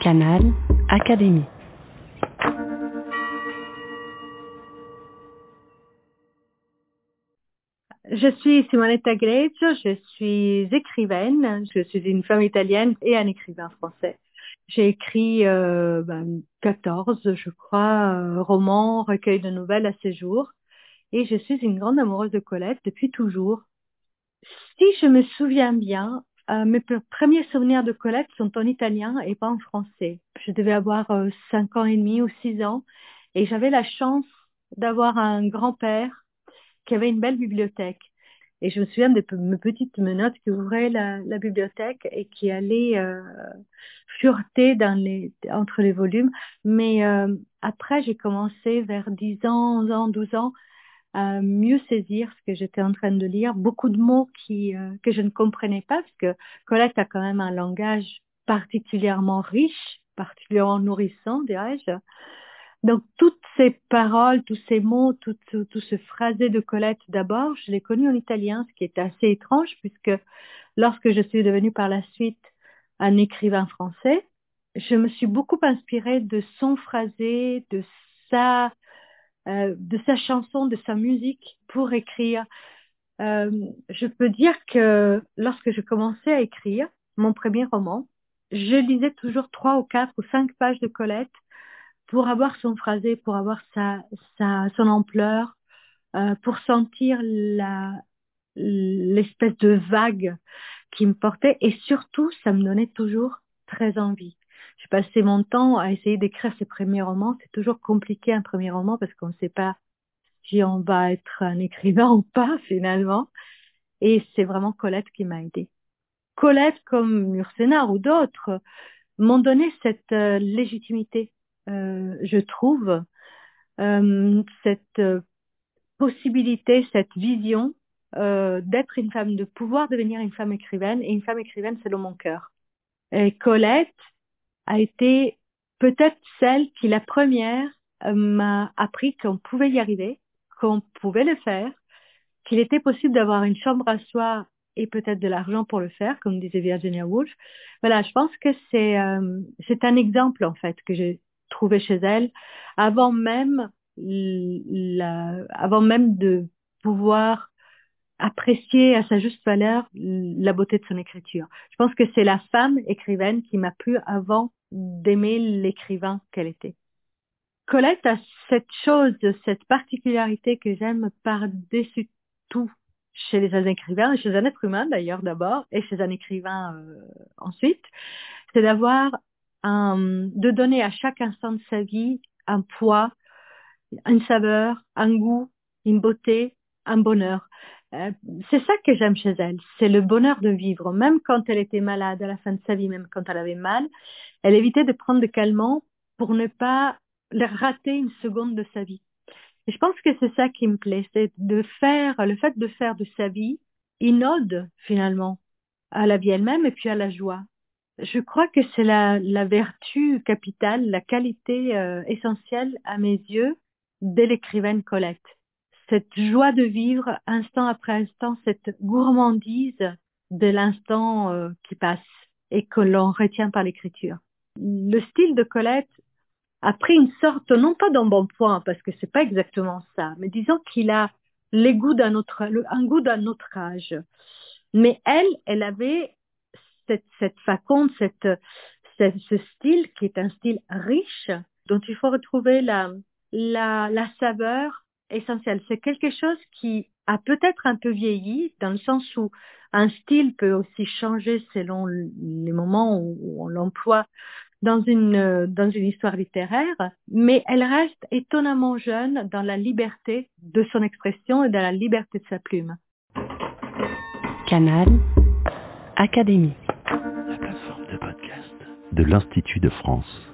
Canal Académie. Je suis Simonetta Greggio, je suis écrivaine, je suis une femme italienne et un écrivain français. J'ai écrit euh, ben, 14, je crois, euh, romans, recueils de nouvelles à ce jour. Et je suis une grande amoureuse de Colette depuis toujours. Si je me souviens bien, euh, mes premiers souvenirs de Colette sont en italien et pas en français. Je devais avoir euh, 5 ans et demi ou 6 ans et j'avais la chance d'avoir un grand-père qui avait une belle bibliothèque. Et je me souviens de mes petites menottes qui ouvraient la, bibliothèque et qui allaient euh, fureter entre les volumes. Mais euh, après, j'ai commencé vers 10 ans, 11 ans, 12 ans à mieux saisir ce que j'étais en train de lire. Beaucoup de mots qui, euh, que je ne comprenais pas parce que Colette a quand même un langage particulièrement riche, particulièrement nourrissant, dirais-je. Donc toutes ces paroles, tous ces mots, tout, tout, tout, ce phrasé de Colette, d'abord, je l'ai connu en italien, ce qui est assez étrange puisque lorsque je suis devenue par la suite un écrivain français, je me suis beaucoup inspirée de son phrasé, de sa, euh, de sa chanson, de sa musique pour écrire. Euh, je peux dire que lorsque je commençais à écrire mon premier roman, je lisais toujours trois ou quatre ou cinq pages de Colette pour avoir son phrasé, pour avoir sa, son ampleur, euh, pour sentir la, l'espèce de vague qui me portait et surtout, ça me donnait toujours très envie. J'ai passé mon temps à essayer d'écrire ces premiers romans. C'est toujours compliqué un premier roman parce qu'on ne sait pas si on va être un écrivain ou pas finalement. Et c'est vraiment Colette qui m'a aidée. Colette, comme Mursénard ou d'autres, m'ont donné cette euh, légitimité euh, je trouve, euh, cette euh, possibilité, cette vision euh, d'être une femme, de pouvoir devenir une femme écrivaine. Et une femme écrivaine, c'est dans mon cœur. Et Colette a été peut-être celle qui, la première, m'a appris qu'on pouvait y arriver, qu'on pouvait le faire, qu'il était possible d'avoir une chambre à soi et peut-être de l'argent pour le faire, comme disait Virginia Woolf. Voilà, je pense que c'est euh, c'est un exemple en fait que j'ai trouvé chez elle avant même la, avant même de pouvoir apprécier à sa juste valeur la beauté de son écriture. Je pense que c'est la femme écrivaine qui m'a plu avant d'aimer l'écrivain qu'elle était. Colette a cette chose, cette particularité que j'aime par-dessus tout chez les écrivains, chez un être humain d'ailleurs d'abord, et chez un écrivain euh, ensuite, c'est d'avoir un, de donner à chaque instant de sa vie un poids, une saveur, un goût, une beauté, un bonheur. Euh, c'est ça que j'aime chez elle, c'est le bonheur de vivre. Même quand elle était malade à la fin de sa vie, même quand elle avait mal, elle évitait de prendre des calmants pour ne pas rater une seconde de sa vie. Et je pense que c'est ça qui me plaît, c'est de faire, le fait de faire de sa vie une ode finalement à la vie elle-même et puis à la joie. Je crois que c'est la, la, vertu capitale, la qualité euh, essentielle à mes yeux de l'écrivaine Colette. Cette joie de vivre instant après instant, cette gourmandise de l'instant euh, qui passe et que l'on retient par l'écriture. Le style de Colette a pris une sorte, non pas d'embonpoint, parce que c'est pas exactement ça, mais disons qu'il a les goûts d'un autre, un goût d'un autre âge. Mais elle, elle avait cette, cette faconde, cette, ce style qui est un style riche, dont il faut retrouver la, la, la saveur essentielle. C'est quelque chose qui a peut-être un peu vieilli, dans le sens où un style peut aussi changer selon les moments où on l'emploie dans une, dans une histoire littéraire, mais elle reste étonnamment jeune dans la liberté de son expression et dans la liberté de sa plume. Canal Académie la plateforme de podcast de l'Institut de France.